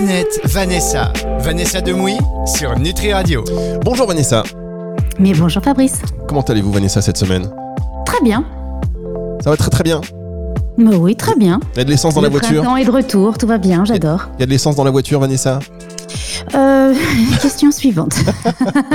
Planète Vanessa. Vanessa Demouy sur Nutri Radio. Bonjour Vanessa. Mais bonjour Fabrice. Comment allez-vous Vanessa cette semaine? Très bien. Ça va très très bien. Oui, très bien. Il y a de l'essence dans Le la voiture printemps est de retour, tout va bien, j'adore. Il y a de l'essence dans la voiture Vanessa? Euh, question suivante.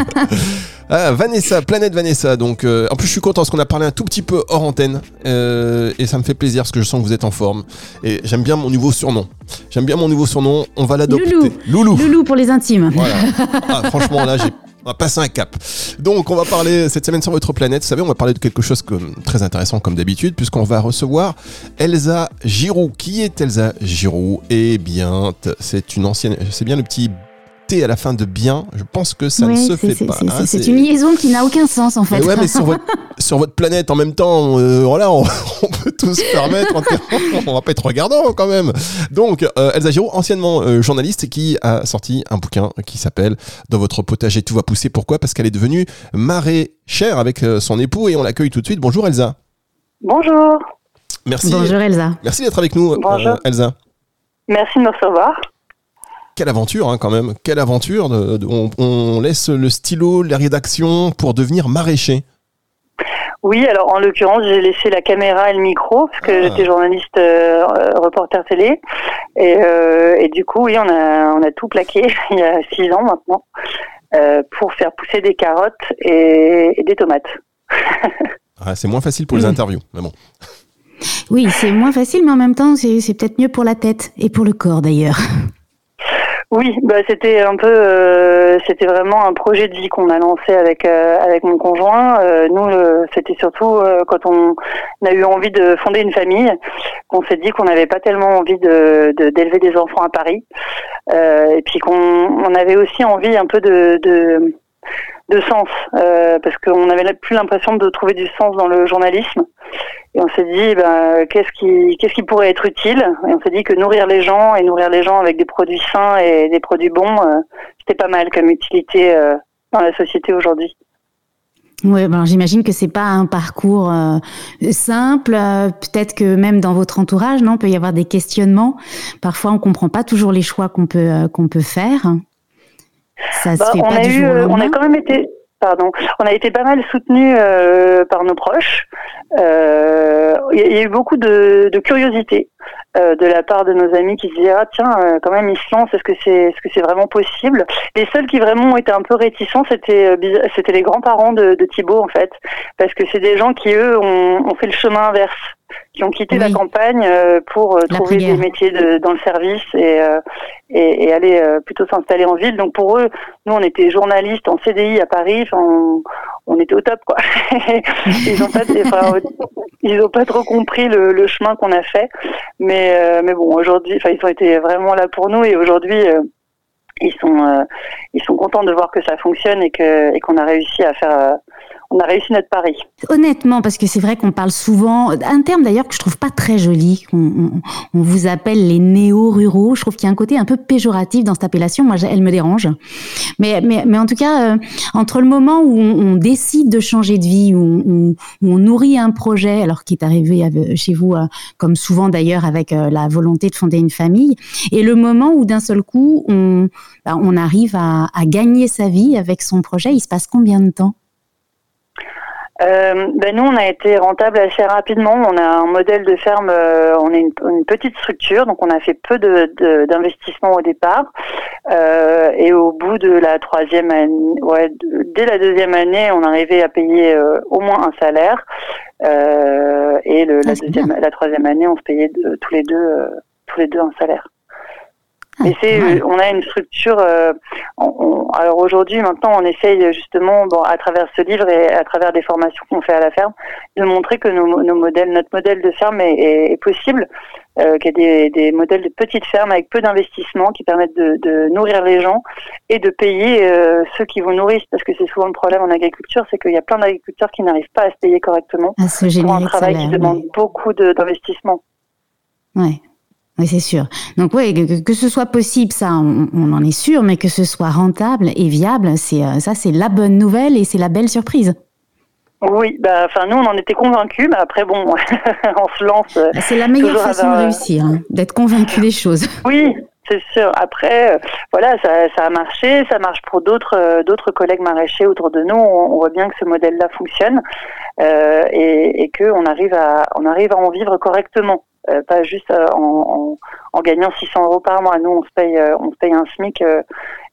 Ah, Vanessa, Planète Vanessa. Donc, euh, en plus, je suis content parce qu'on a parlé un tout petit peu hors antenne euh, et ça me fait plaisir parce que je sens que vous êtes en forme. Et j'aime bien mon nouveau surnom. J'aime bien mon nouveau surnom. On va l'adopter. Loulou. Loulou. Loulou pour les intimes. Voilà. Ah, franchement, là, j'ai on va passer un cap. Donc, on va parler cette semaine sur votre planète. Vous savez, on va parler de quelque chose comme, très intéressant comme d'habitude, puisqu'on va recevoir Elsa Giroux. Qui est Elsa Giroux Eh bien, c'est une ancienne. C'est bien le petit T à la fin de bien. Je pense que ça ne se fait pas. c'est- hein, C'est une liaison qui n'a aucun sens en fait. mais ouais, mais sur votre, sur votre planète en même temps, euh, voilà, on, on peut tout se permettre. en on va pas être regardant quand même. Donc, euh, Elsa Giraud, anciennement euh, journaliste, qui a sorti un bouquin qui s'appelle Dans votre potager tout va pousser. Pourquoi? Parce qu'elle est devenue maraîchère avec euh, son époux et on l'accueille tout de suite. Bonjour Elsa. Bonjour, Merci. Bonjour Elsa. Merci d'être avec nous, euh, Bonjour. Elsa. merci de me recevoir. Quelle aventure, hein, quand même. Quelle aventure. de- de- on, on laisse le stylo, la rédaction pour devenir maraîcher. Oui, alors en l'occurrence, j'ai laissé la caméra et le micro parce que Ah. j'étais journaliste euh, euh, reporter télé et, euh, et du coup, oui, on a on a tout plaqué il y a six ans maintenant euh, pour faire pousser des carottes et, et des tomates. Ah, c'est moins facile pour les Mm. interviews. Mais bon. Oui, c'est moins facile, mais en même temps, c'est peut-être mieux pour la tête et pour le corps d'ailleurs. Oui, bah c'était un peu, euh, c'était vraiment un projet de vie qu'on a lancé avec euh, avec mon conjoint. Euh, nous, le- c'était surtout euh, quand on a eu envie de fonder une famille, qu'on s'est dit qu'on n'avait pas tellement envie de de- d'élever des enfants à Paris, Euh, et puis qu'on on avait aussi envie un peu de de, de sens, euh, parce qu'on avait plus l'impression de trouver du sens dans le journalisme. Et on s'est dit, ben, qu'est-ce qui, qu'est-ce qui pourrait être utile? Et on s'est dit que nourrir les gens et nourrir les gens avec des produits sains et des produits bons, euh, c'était pas mal comme utilité euh, dans la société aujourd'hui. Oui, ben, j'imagine que c'est pas un parcours simple. Peut-être que même dans votre entourage, non, peut y avoir des questionnements. Parfois, on comprend pas toujours les choix qu'on peut qu'on peut faire. Ça Bah, se fait on pas a du eu, jour au on a quand même été, pardon, on a été pas mal soutenus euh, par nos proches. Euh, Il y, a- il y a eu beaucoup de, de curiosité euh, de la part de nos amis qui se disaient ah tiens euh, quand même ils se lancent est-ce que c'est est-ce que c'est vraiment possible? Les seuls qui vraiment étaient un peu réticents c'était euh, c'était les grands-parents de, de Thibaut en fait. Parce que c'est des gens qui eux ont, ont fait le chemin inverse qui ont quitté la campagne euh, pour euh, La trouver des métiers de- dans le service et, euh, et, et aller plutôt s'installer en ville. Donc pour eux, nous on était journalistes en CDI à Paris, on, on était au top quoi. ils ont pas, enfin, ils ont pas trop compris le, le chemin qu'on a fait, mais mais bon aujourd'hui, enfin ils ont été vraiment là pour nous et aujourd'hui. ils sont euh, ils sont contents de voir que ça fonctionne et que et qu'on a réussi à faire euh, on a réussi notre pari. Honnêtement, parce que c'est vrai qu'on parle souvent, un terme d'ailleurs que je trouve pas très joli, on, vous appelle les néo-ruraux. Je trouve qu'il y a un côté un peu péjoratif dans cette appellation. Moi, elle me dérange. Mais, mais, mais en tout cas, euh, entre le moment où on, décide de changer de vie, où on, nourrit un projet, alors qui est arrivé chez vous, euh, comme souvent d'ailleurs, avec euh, la volonté de fonder une famille, et le moment où d'un seul coup, on, ben, on arrive à, à gagner sa vie avec son projet, il se passe combien de temps? Euh, ben nous, on a été rentable assez rapidement. On a un modèle de ferme, euh, on est une, une petite structure, donc on a fait peu de- de- d'investissement au départ. Euh, et au bout de la troisième année, ouais, de- dès la deuxième année, on arrivait à payer euh, au moins un salaire. Euh, et le, la, Ah, deuxième, la troisième année, on se payait de- tous les deux, euh, tous les deux un salaire. Ah, c'est, euh, on a une structure. euh, on- on- alors aujourd'hui, maintenant, on essaye justement, bon, à travers ce livre et à travers des formations qu'on fait à la ferme, de montrer que nos, nos modèles, notre modèle de ferme est, est- est possible, euh, qu'il y a des, des modèles de petites fermes avec peu d'investissement qui permettent de, de nourrir les gens et de payer euh, ceux qui vous nourrissent, parce que c'est souvent le problème en agriculture, c'est qu'il y a plein d'agriculteurs qui n'arrivent pas à se payer correctement à se pour un travail qui demande beaucoup de- d'investissement. Ouais. Oui, c'est sûr. Donc, ouais, que, que ce soit possible, ça, on, on en est sûr, mais que ce soit rentable et viable, c'est euh, ça, c'est la bonne nouvelle et c'est la belle surprise. Oui, bah, enfin nous on en était convaincus, mais après bon, on se lance. euh, C'est la meilleure façon avoir, de réussir, hein, d'être convaincu des choses. Oui, c'est sûr. Après, euh, voilà, ça, ça, a marché, ça marche pour d'autres euh, d'autres collègues maraîchers autour de nous. On, voit bien que ce modèle-là fonctionne euh, et, et qu'on arrive à on arrive à en vivre correctement. Euh, pas juste euh, en, en, gagnant 600 euros par mois. Nous, on se paye, euh, on se paye un SMIC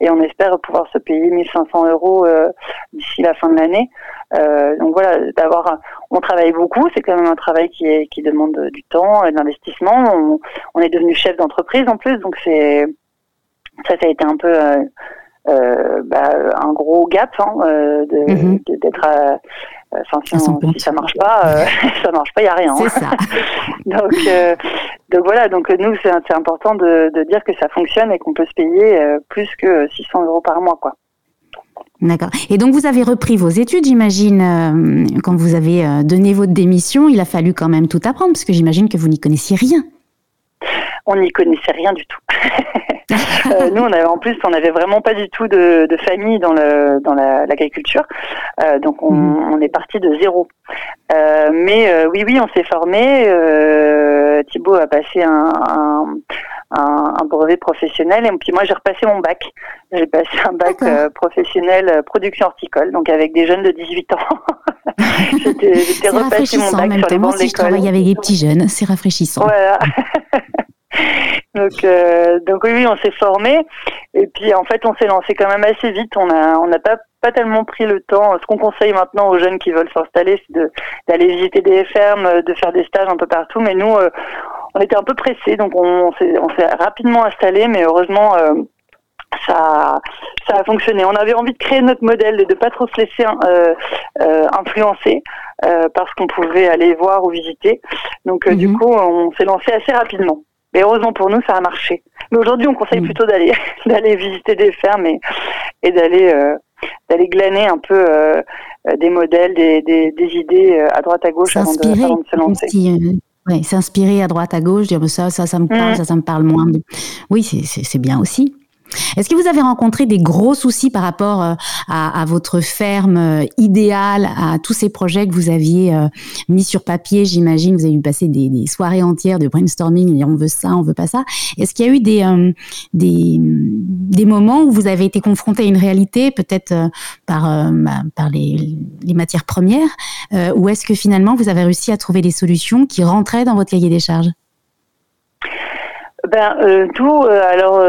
et on espère pouvoir se payer 1500 euros d'ici la fin de l'année. donc voilà, d'avoir, on travaille beaucoup. C'est quand même un travail qui, est, qui demande du temps, et de l'investissement. On, on, est devenu chef d'entreprise en plus, donc c'est ça, ça a été un peu euh, bah, un gros gap hein, mhm. d'être Enfin, si, si, ça marche pas, euh, ça marche pas, il y a rien. C'est ça. donc, euh, donc voilà, donc nous c'est important de, de, dire que ça fonctionne et qu'on peut se payer euh, plus que 600 euros par mois, quoi. D'accord. Et donc vous avez repris vos études, j'imagine, quand vous avez donné votre démission, il a fallu quand même tout apprendre, parce que j'imagine que vous n'y connaissiez rien. On n'y connaissait rien du tout. Euh, nous, on avait en plus, on n'avait vraiment pas du tout de, de famille dans le dans l'agriculture, euh, donc on, mhm. on, est parti de zéro. Euh, mais oui, oui, on s'est formé. Thibaut a passé un, un, un, brevet professionnel et puis moi j'ai repassé mon bac. J'ai passé un bac professionnel production horticole, donc avec des jeunes de 18 ans. J'étais repassé mon bac sur les bancs de l'école. Je travaille avec des petits jeunes, c'est rafraîchissant. Voilà. donc, euh, donc oui, oui, on s'est formé et puis en fait, on s'est lancé quand même assez vite. On a, on n'a pas pas tellement pris le temps. Ce qu'on conseille maintenant aux jeunes qui veulent s'installer, c'est d'aller visiter des fermes, de faire des stages un peu partout. Mais nous, euh, on était un peu pressés, donc on, s'est rapidement installé. Mais heureusement, euh, ça, ça a fonctionné. On avait envie de créer notre modèle et de pas trop se laisser euh, euh, influencer euh, parce qu'on pouvait aller voir ou visiter. Donc du mhm. coup, on s'est lancé assez rapidement. Mais heureusement pour nous, ça a marché. Mais aujourd'hui, on conseille mm. plutôt d'aller d'aller visiter des fermes et, et d'aller euh, d'aller glaner un peu euh, des modèles, des, des, des idées euh, à droite à gauche avant de, avant de, se lancer. Oui, s'inspirer à droite à gauche, dire ça, ça, ça me parle, mm. ça, ça me parle moins. Oui, c'est bien aussi. Est-ce que vous avez rencontré des gros soucis par rapport euh, à, votre ferme euh, idéale, à tous ces projets que vous aviez euh, mis sur papier? J'imagine vous avez eu des, soirées entières de brainstorming, et on veut ça, on veut pas ça. Est-ce qu'il y a eu des, des, moments où vous avez été confronté à une réalité, peut-être par, par les, les, matières premières, ou est-ce que finalement vous avez réussi à trouver des solutions qui rentraient dans votre cahier des charges? Ben tout. alors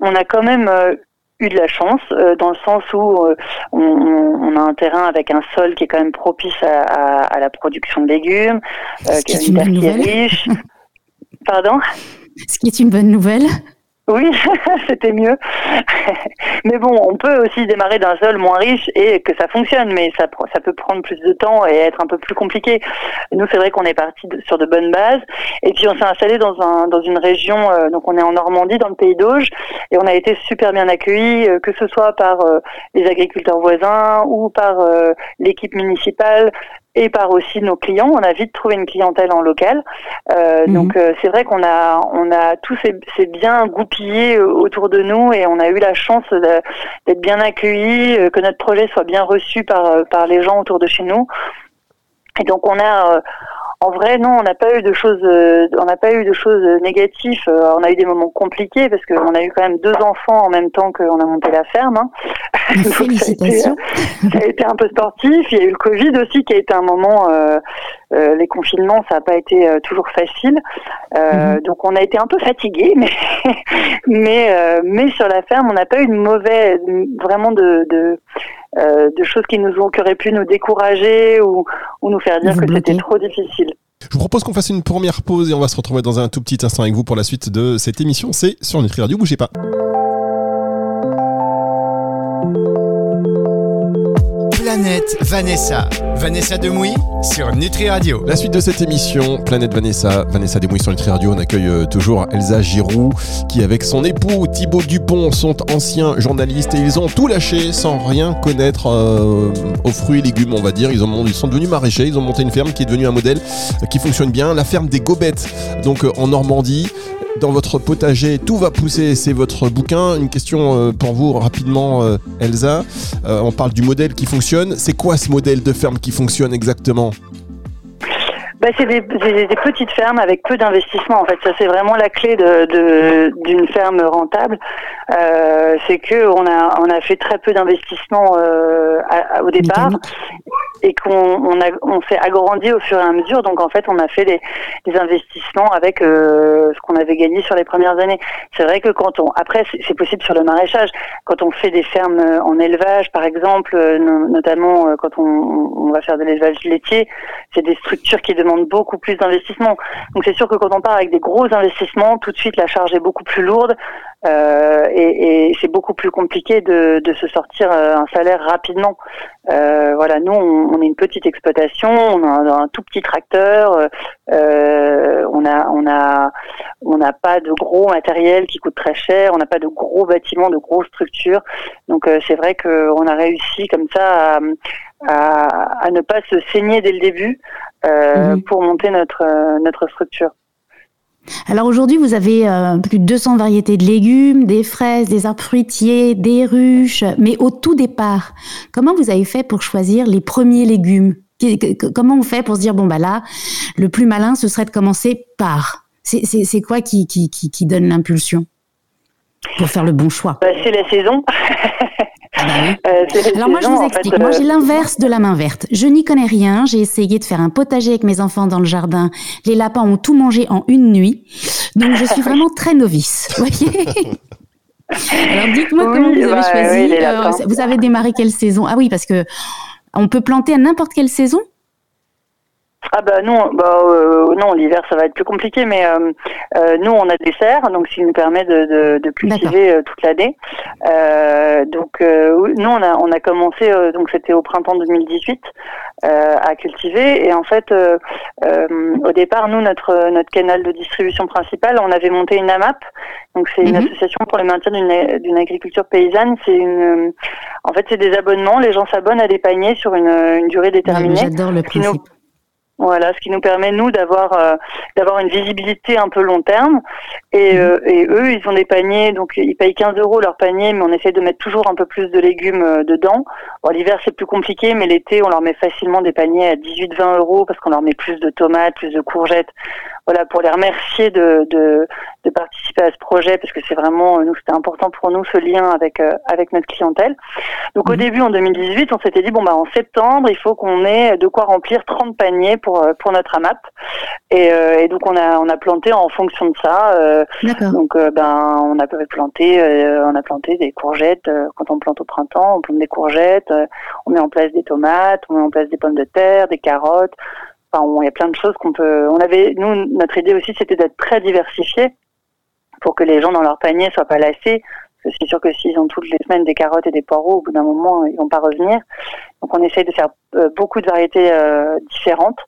on a quand même euh, eu de la chance euh, dans le sens où euh, on, a un terrain avec un sol qui est quand même propice à, la production de légumes, qui est une bonne nouvelle. riche. Pardon? Ce qui est une bonne nouvelle. Oui, c'était mieux. mais bon, on peut aussi démarrer d'un sol moins riche et que ça fonctionne, mais ça, ça peut prendre plus de temps et être un peu plus compliqué. Nous, c'est vrai qu'on est parti sur de bonnes bases. Et puis, on s'est installé dans, un, dans une région, euh, donc on est en Normandie, dans le pays d'Auge, et on a été super bien accueillis, euh, que ce soit par euh, les agriculteurs voisins ou par l'équipe municipale et par aussi nos clients. On a vite trouvé une clientèle en local. Euh, mhm. Donc euh, c'est vrai qu'on a on a tous ces, biens goupillés euh, autour de nous et on a eu la chance d'être bien accueillis, que notre projet soit bien reçu par par les gens autour de chez nous. Et donc on a en vrai, non, on n'a pas eu de choses, euh, on n'a pas eu de choses négatives. Euh, on a eu des moments compliqués parce qu'on a eu quand même deux enfants en même temps qu'on a monté la ferme. Hein. Félicitations. ça, a été, un peu sportif. Il y a eu le Covid aussi qui a été un moment. Euh, les confinements, ça n'a pas été toujours facile. Mhm. Donc on a été un peu fatigués, mais mais mais sur la ferme, on n'a pas eu de mauvais, vraiment de, de euh, de choses qui nous ont, qui auraient pu nous décourager ou, ou nous faire dire que c'était trop difficile. Je vous propose qu'on fasse une première pause et on va se retrouver dans un tout petit instant avec vous pour la suite de cette émission. C'est sur Nutri Radio, bougez pas. Planète Vanessa. Vanessa Demouy sur Nutri Radio. La suite de cette émission, Planète Vanessa, Vanessa Demouy sur Nutri Radio, on accueille euh, toujours Elsa Giroux qui avec son époux Thibaut Dupont sont anciens journalistes et ils ont tout lâché sans rien connaître euh, aux fruits et légumes on va dire. Ils, ils sont devenus maraîchers, ils ont monté une ferme qui est devenue un modèle qui fonctionne bien, la ferme des Gobettes donc euh, en Normandie dans votre potager, tout va pousser, c'est votre bouquin. Une question euh, pour vous rapidement, euh, Elsa. Euh, on parle du modèle qui fonctionne. C'est quoi ce modèle de ferme qui fonctionne exactement? Bah, c'est des, des, des, petites fermes avec peu d'investissement. En fait, ça c'est vraiment la clé de d'une ferme rentable. Euh, c'est que on a on a fait très peu d'investissement euh, au départ et qu'on on a on s'est agrandi au fur et à mesure. Donc en fait, on a fait des, des investissements avec euh, ce qu'on avait gagné sur les premières années. C'est vrai que quand on après c'est possible sur le maraîchage. Quand on fait des fermes en élevage, par exemple, euh, notamment euh, quand on, on va faire de l'élevage laitier, c'est des structures qui demandent beaucoup plus d'investissement. Donc c'est sûr que quand on part avec des gros investissements, tout de suite la charge est beaucoup plus lourde euh, et, c'est beaucoup plus compliqué de, se sortir euh, un salaire rapidement. Euh, voilà, nous on, est une petite exploitation, on a un, tout petit tracteur, on a on a on n'a pas de gros matériel qui coûte très cher, on n'a pas de gros bâtiments, de grosses structures. Donc c'est vrai qu'on a réussi comme ça à, à, ne pas se saigner dès le début mhm. pour monter notre notre structure. Alors aujourd'hui, vous avez euh, plus de 200 variétés de légumes, des fraises, des arbres fruitiers, des ruches. Mais au tout départ, comment vous avez fait pour choisir les premiers légumes? Comment on fait pour se dire, bon, bah là, le plus malin, ce serait de commencer par? C'est quoi qui, qui, qui, qui donne l'impulsion pour faire le bon choix? Bah, C'est la saison. Ah bah euh, Alors moi je vous explique, moi j'ai euh, l'inverse de la main verte. Je n'y connais rien, j'ai essayé de faire un potager avec mes enfants dans le jardin. Les lapins ont tout mangé en une nuit. Donc je suis vraiment très novice. Voyez Alors dites-moi comment vous avez bah, choisi. Euh, vous avez démarré quelle saison? Ah oui, parce que on peut planter à n'importe quelle saison? Ah bah non, bah euh, non, l'hiver ça va être plus compliqué, mais euh, euh, nous on a des serres, donc ce qui nous permet de, de, de cultiver euh, toute l'année. Euh, donc nous on a on a commencé, donc c'était au printemps 2018 à cultiver, et en fait au départ nous notre notre canal de distribution principal, on avait monté une AMAP, donc c'est une mhm. association pour le maintien d'une agriculture paysanne. C'est une, en fait c'est des abonnements, les gens s'abonnent à des paniers sur une, une durée déterminée. J'adore le principe. Voilà, ce qui nous permet nous d'avoir euh, d'avoir une visibilité un peu long terme. Et, mhm. euh, et, eux, ils ont des paniers, donc ils payent 15 euros leur panier, mais on essaie de mettre toujours un peu plus de légumes euh, dedans. Bon, l'hiver c'est plus compliqué, mais l'été on leur met facilement des paniers à 18-20 euros parce qu'on leur met plus de tomates, plus de courgettes voilà, pour les remercier de, de, de, participer à ce projet, parce que c'est vraiment, nous, c'était important pour nous ce lien avec euh, avec notre clientèle. Donc au mhm. début, en 2018, on s'était dit bon bah en septembre, il faut qu'on ait de quoi remplir 30 paniers pour euh, pour notre AMAP. Et, euh, et, donc on a on a planté en fonction de ça. donc ben on a planté on a planté des courgettes. quand on plante au printemps, on plante des courgettes. on met en place des tomates, on met en place des pommes de terre, des carottes. Enfin, il y a plein de choses qu'on peut. On avait, nous, notre idée aussi, c'était d'être très diversifié pour que les gens dans leur panier soient pas lassés. Parce que c'est sûr que s'ils ont toutes les semaines des carottes et des poireaux, au bout d'un moment, ils vont pas revenir. Donc, on essaye de faire euh, beaucoup de variétés euh, différentes,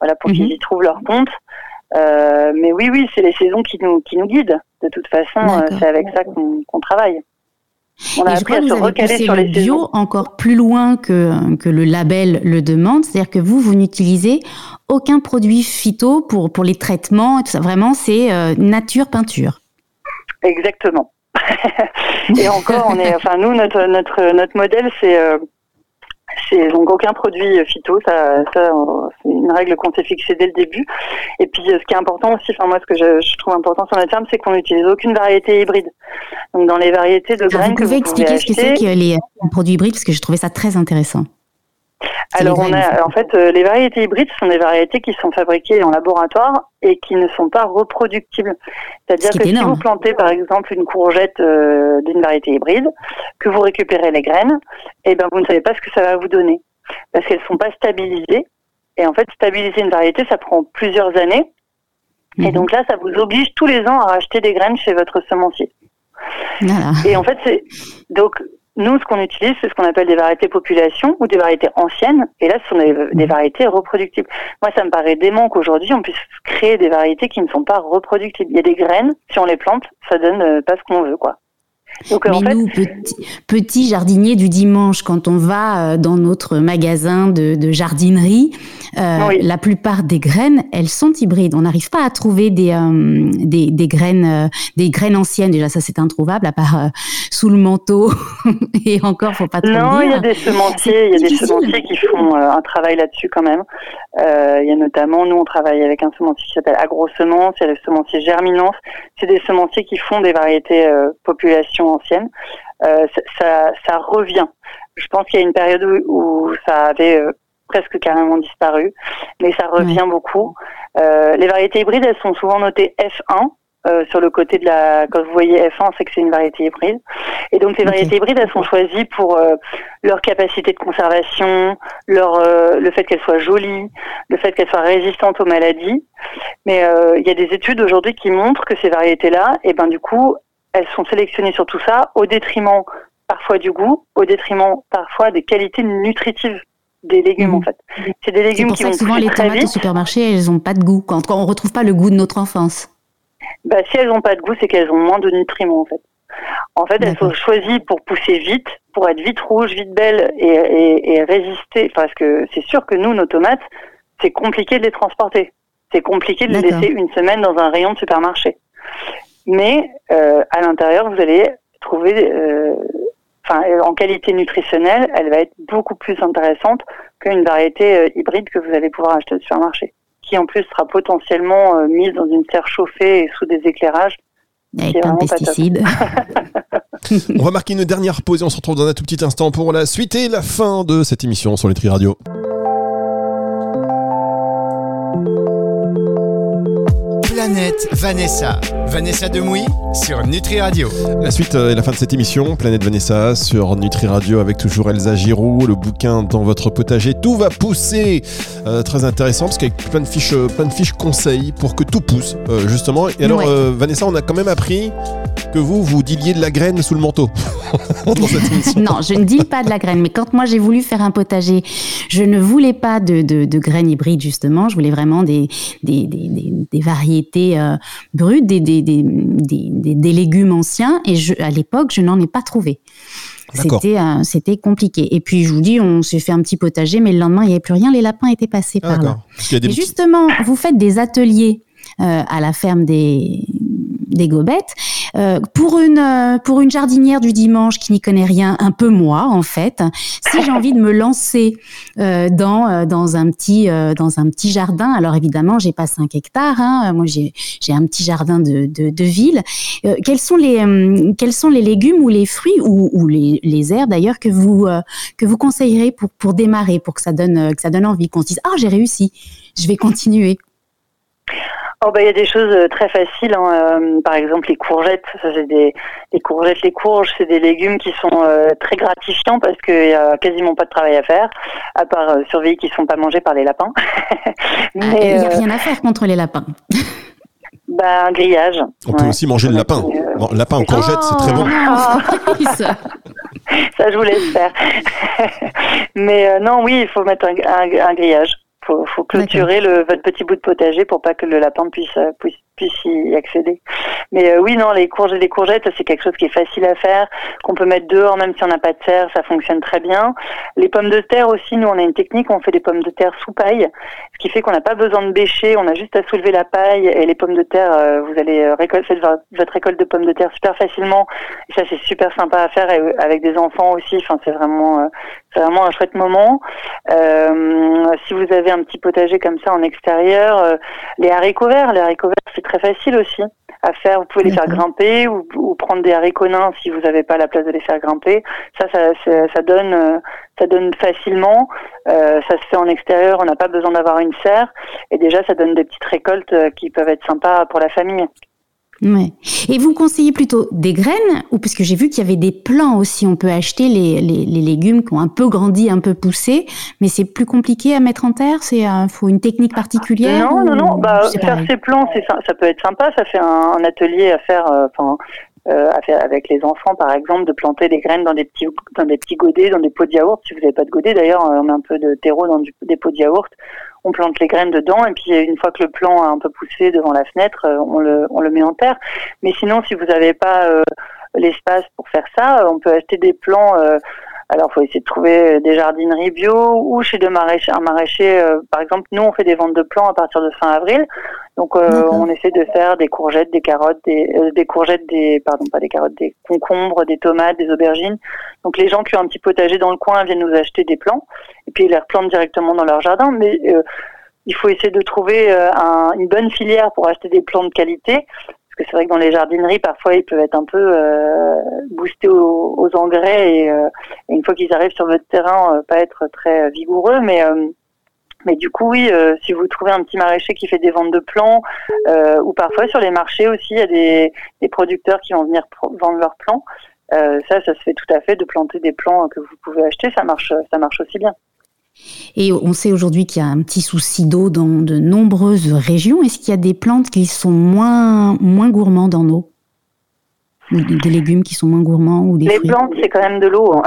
voilà, pour qu'ils mhm. y trouvent leur compte. Euh, mais oui, oui, c'est les saisons qui nous qui nous guident. De toute façon, c'est avec ça qu'on travaille. On a et je crois que vous avez poussé le bio encore plus loin que, que le label le demande. C'est-à-dire que vous, vous n'utilisez aucun produit phyto pour, pour les traitements et tout ça. Vraiment, c'est euh, nature peinture. Exactement. et encore, on est, enfin, nous, notre, notre, notre modèle, c'est, euh, c'est donc aucun produit phyto, ça, ça c'est une règle qu'on s'est fixée dès le début. Et puis ce qui est important aussi, enfin moi ce que je, trouve important sur notre ferme, c'est qu'on n'utilise aucune variété hybride. Donc dans les variétés de graines vous pouvez que expliquer ce que c'est que les produits hybrides parce que je trouvais ça très intéressant. Alors on a en fait euh, les variétés hybrides sont des variétés qui sont fabriquées en laboratoire et qui ne sont pas reproductibles. C'est-à-dire que si vous plantez par exemple une courgette euh, d'une variété hybride, que vous récupérez les graines, et eh ben vous ne savez pas ce que ça va vous donner parce qu'elles sont pas stabilisées. Et en fait stabiliser une variété ça prend plusieurs années. Et mhm. donc là ça vous oblige tous les ans à racheter des graines chez votre semencier. Et en fait c'est donc nous, ce qu'on utilise, c'est ce qu'on appelle des variétés population ou des variétés anciennes. Et là, ce sont des, mhm. variétés reproductibles. Moi, ça me paraît dément qu'aujourd'hui, on puisse créer des variétés qui ne sont pas reproductibles. Il y a des graines, si on les plante, ça donne euh, pas ce qu'on veut, quoi. Donc, Mais nous, petits, jardiniers du dimanche, quand on va dans notre magasin de, jardinerie, la plupart des graines, elles sont hybrides. On n'arrive pas à trouver des, des, des, graines, des graines anciennes. Déjà, ça c'est introuvable, à part sous le manteau. Et encore, faut pas trop Non, il y a des semenciers, il y a des semenciers qui font un travail là-dessus quand même. il y a notamment, nous, on travaille avec un semencier qui s'appelle AgroSemence, il y a le semencier Germinance. C'est des semenciers qui font des variétés euh, population ancienne. Euh, ça, ça, revient. Je pense qu'il y a une période où, ça avait euh, presque carrément disparu, mais ça revient beaucoup. Euh, les variétés hybrides, elles sont souvent notées F1, euh, sur le côté de la quand vous voyez F1 c'est que c'est une variété hybride et donc les variétés hybrides elles sont choisies pour leur capacité de conservation leur le fait qu'elles soient jolies le fait qu'elles soient résistantes aux maladies mais il y a des études aujourd'hui qui montrent que ces variétés là et eh ben du coup elles sont sélectionnées sur tout ça au détriment parfois du goût au détriment parfois des qualités nutritives des légumes en mhm. fait. C'est des légumes qui vont souvent les tomates au supermarché, elles n'ont pas de goût. Quand on retrouve pas le goût de notre enfance bah, si elles n'ont pas de goût, c'est qu'elles ont moins de nutriments en fait. En fait, elles sont choisies pour pousser vite, pour être vite rouges, vite belles et, et, résister. Parce que c'est sûr que nous, nos tomates, c'est compliqué de les transporter. C'est compliqué de les laisser une semaine dans un rayon de supermarché. Mais euh, à l'intérieur, vous allez trouver, euh, enfin, en qualité nutritionnelle, elle va être beaucoup plus intéressante qu'une variété euh, hybride que vous allez pouvoir acheter au supermarché qui en plus sera potentiellement euh, mise dans une serre chauffée et sous des éclairages. Avec un pesticide. on va marquer une dernière pause et on se retrouve dans un tout petit instant pour la suite et la fin de cette émission sur les Tri Radio. Planète Vanessa. Vanessa Demouy sur Nutri Radio. La suite et la fin de cette émission, Planète Vanessa sur Nutri Radio avec toujours Elsa Giroud, le bouquin dans votre potager. Tout va pousser. Euh, très intéressant parce qu'avec plein de fiches, euh, plein de fiches conseils pour que tout pousse, euh, justement. Et alors, Vanessa, on a quand même appris que vous, vous diliez de la graine sous le manteau. non, je ne dis pas de la graine, mais quand moi j'ai voulu faire un potager, je ne voulais pas de, de, graines hybrides, justement. Je voulais vraiment des, des, des, des variétés euh, brutes, des, des, des, légumes anciens. Et je, à l'époque, je n'en ai pas trouvé. C'était euh, c'était compliqué. Et puis je vous dis, on s'est fait un petit potager, mais le lendemain il n'y avait plus rien. Les lapins étaient passés par là. Et justement, vous faites des ateliers euh, à la ferme des des gobettes. Euh, pour une euh, pour une jardinière du dimanche qui n'y connaît rien, un peu moi en fait, si j'ai envie de me lancer euh, dans dans un petit dans un petit jardin, alors évidemment j'ai pas 5 hectares, hein, moi j'ai j'ai un petit jardin de de, ville. quels sont les quels sont les légumes ou les fruits ou, ou les, les herbes d'ailleurs que vous que vous conseillerez pour pour démarrer, pour que ça donne que ça donne envie, qu'on se dise ah j'ai réussi, je vais continuer? Oh bah il y a des choses euh, très faciles, hein. Euh, par exemple les courgettes, ça c'est des les courgettes, les courges, c'est des légumes qui sont euh, très gratifiants parce qu'il y a quasiment pas de travail à faire, à part surveiller qu'ils ne sont pas mangés par les lapins. Ah, Mais il n'y a rien à faire contre les lapins. Bah, un grillage. On peut aussi manger le lapin. lapin en courgette, c'est très bon. Oh, ça. ça, je vous laisse faire. Mais non, oui, il faut mettre un grillage faut, faut clôturer le, votre petit bout de potager pour pas que le lapin puisse, euh, puisse, puisse y accéder. Mais euh, oui, non, les courges et les courgettes, c'est quelque chose qui est facile à faire, qu'on peut mettre dehors même si on n'a pas de serre, ça fonctionne très bien. Les pommes de terre aussi, nous on a une technique, on fait des pommes de terre sous paille, ce qui fait qu'on n'a pas besoin de bêcher, on a juste à soulever la paille et les pommes de terre, euh, vous allez récolter votre récolte de pommes de terre super facilement. Et ça c'est super sympa à faire avec des enfants aussi. Enfin c'est vraiment c'est vraiment un chouette moment. Euh, si vous avez un petit potager comme ça en extérieur, euh, les haricots verts, les haricots verts c'est très facile aussi à faire. Vous pouvez les faire grimper ou, ou prendre des haricots nains si vous n'avez pas la place de les faire grimper. Ça, ça, ça, donne, euh, ça donne facilement. Euh, ça se fait en extérieur. On n'a pas besoin d'avoir une serre et déjà ça donne des petites récoltes euh, qui peuvent être sympas pour la famille. Ouais. Et vous conseillez plutôt des graines ou parce que j'ai vu qu'il y avait des plants aussi, on peut acheter les, les, les, légumes qui ont un peu grandi, un peu poussé, mais c'est plus compliqué à mettre en terre. C'est euh, faut une technique particulière. Non, non, non. Bah, faire ces plants, c'est ça, ça peut être sympa. Ça fait un, un atelier à faire. Euh, euh, avec les enfants, par exemple, de planter des graines dans des petits dans des petits godets, dans des pots de yaourt. Si vous n'avez pas de godet, d'ailleurs, on met un peu de terreau dans des pots de yaourt. On plante les graines dedans et puis une fois que le plant a un peu poussé devant la fenêtre, euh, on le, on le met en terre. Mais sinon, si vous n'avez pas euh, l'espace pour faire ça. On peut acheter des plants. Alors, faut essayer de trouver des jardineries bio ou chez de maraîchers. Un maraîcher, par exemple, nous, on fait des ventes de plants à partir de fin avril. Donc, on essaie de faire des courgettes, des carottes, des, des courgettes, des pardon, pas des carottes, des concombres, des tomates, des aubergines. Donc, les gens qui ont un petit potager dans le coin viennent nous acheter des plants et puis ils les replantent directement dans leur jardin. Mais il faut essayer de trouver euh, une bonne filière pour acheter des plants de qualité. Que c'est vrai que dans les jardineries, parfois, ils peuvent être un peu euh, boostés aux, engrais euh, et, une fois qu'ils arrivent sur votre terrain, pas être très vigoureux. Mais mais du coup, oui, si vous trouvez un petit maraîcher qui fait des ventes de plants, ou parfois sur les marchés aussi, il y a des, des producteurs qui vont venir vendre leurs plants. ça, ça se fait tout à fait de planter des plants que vous pouvez acheter. Ça marche, ça marche aussi bien. Et on sait aujourd'hui qu'il y a un petit souci d'eau dans de nombreuses régions. Est-ce qu'il y a des plantes qui sont moins, moins gourmandes en eau? Ou des légumes qui sont moins gourmands ou des Les plantes, c'est quand même de l'eau. Hein.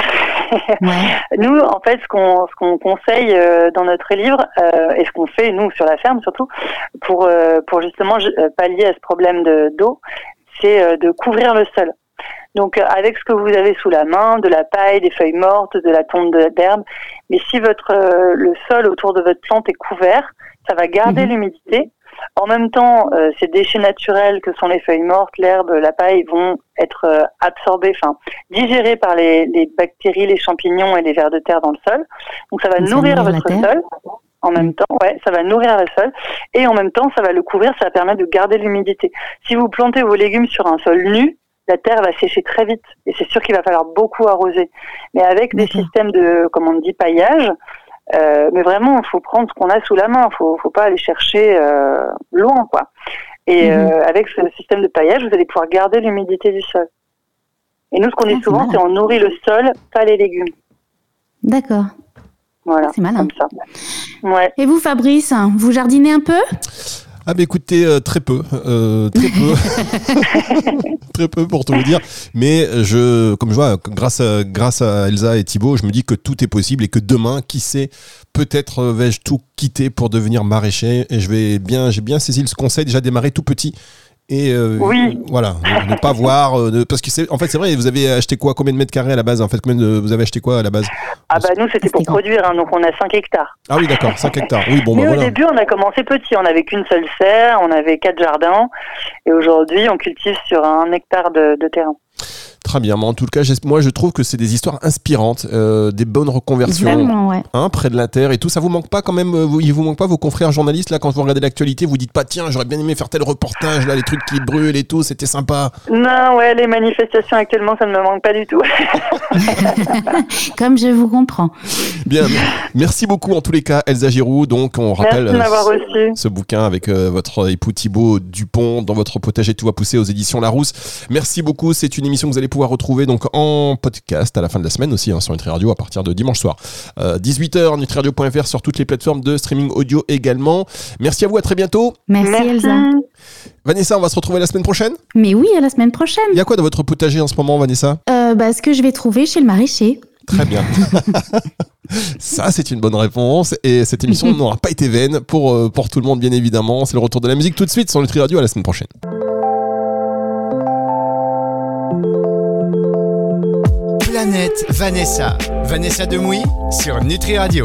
Nous, en fait, ce qu'on ce qu'on conseille euh, dans notre livre euh, et ce qu'on fait nous sur la ferme surtout pour euh, pour justement pallier à ce problème de d'eau, c'est de couvrir le sol. Donc euh, avec ce que vous avez sous la main, de la paille, des feuilles mortes, de la tonte d'herbe, mais si votre euh, le sol autour de votre plante est couvert, ça va garder mhm. l'humidité. En même temps, euh, ces déchets naturels que sont les feuilles mortes, l'herbe, la paille vont être absorbés, enfin digérés par les, les, bactéries, les champignons et les vers de terre dans le sol. Donc ça va nourrir votre sol en même temps, ouais, ça va nourrir le sol et en même temps, ça va le couvrir, ça va permettre de garder l'humidité. Si vous plantez vos légumes sur un sol nu, la terre va sécher très vite et c'est sûr qu'il va falloir beaucoup arroser. Mais avec des systèmes de, comme on dit, paillage, euh, mais vraiment, il faut prendre ce qu'on a sous la main. Il faut, faut pas aller chercher euh, loin, quoi. Et mhm. euh, avec ce système de paillage, vous allez pouvoir garder l'humidité du sol. Et nous, ce qu'on dit ah, souvent, c'est on nourrit le sol, pas les légumes. D'accord. Voilà. C'est malin. Comme ça. Ouais. Et vous, Fabrice, vous jardinez un peu? Ah bah écoutez, euh, très peu, euh, très peu, très peu pour tout vous dire. Mais je, comme je vois, grâce à, grâce à Elsa et Thibaut, je me dis que tout est possible et que demain, qui sait, peut-être vais-je tout quitter pour devenir maraîcher. Et je vais bien, j'ai bien saisi le conseil, déjà démarrer tout petit et euh, voilà ne, pas voir euh, parce que c'est en fait c'est vrai vous avez acheté quoi combien de mètres carrés à la base en fait combien de, vous avez acheté quoi à la base ah bah nous c'était pour produire hein, donc on a 5 hectares. Ah oui d'accord 5 hectares. Oui bon bah, Mais au début on a commencé petit on n'avait qu'une seule serre on avait quatre jardins et aujourd'hui on cultive sur un hectare de, de terrain Très bien, mais en tout cas, moi je trouve que c'est des histoires inspirantes, euh, des bonnes reconversions ouais. hein, près de la terre et tout. Ça vous manque pas quand même euh, vous, Il vous manque pas vos confrères journalistes là quand vous regardez l'actualité Vous dites pas tiens, j'aurais bien aimé faire tel reportage là, les trucs qui brûlent et tout, c'était sympa. Non, ouais, les manifestations actuellement, ça ne me manque pas du tout. comme je vous comprends. Bien, merci beaucoup en tous les cas, Elsa Giroud. Donc on rappelle euh, ce bouquin avec votre époux Thibaut Dupont dans votre potager tout va pousser aux éditions Larousse. Merci beaucoup. C'est une émission que vous allez pouvoir retrouver donc en podcast à la fin de la semaine aussi hein, sur Nutri Radio à partir de dimanche soir. 18h, euh, nutriradio.fr sur toutes les plateformes de streaming audio également. Merci à vous, à très bientôt. Merci, Elsa. Vanessa, on va se retrouver la semaine prochaine? Mais oui, à la semaine prochaine. Il y a quoi dans votre potager en ce moment, Vanessa? Euh, bah, Ce que je vais trouver chez le maraîcher. Très bien. Ça, c'est une bonne réponse. Et cette émission n'aura pas été vaine pour, euh, pour tout le monde, bien évidemment. C'est le retour de la musique tout de suite sur Nutri Radio à la semaine prochaine. Planète Vanessa. Vanessa Demouy sur Nutri Radio.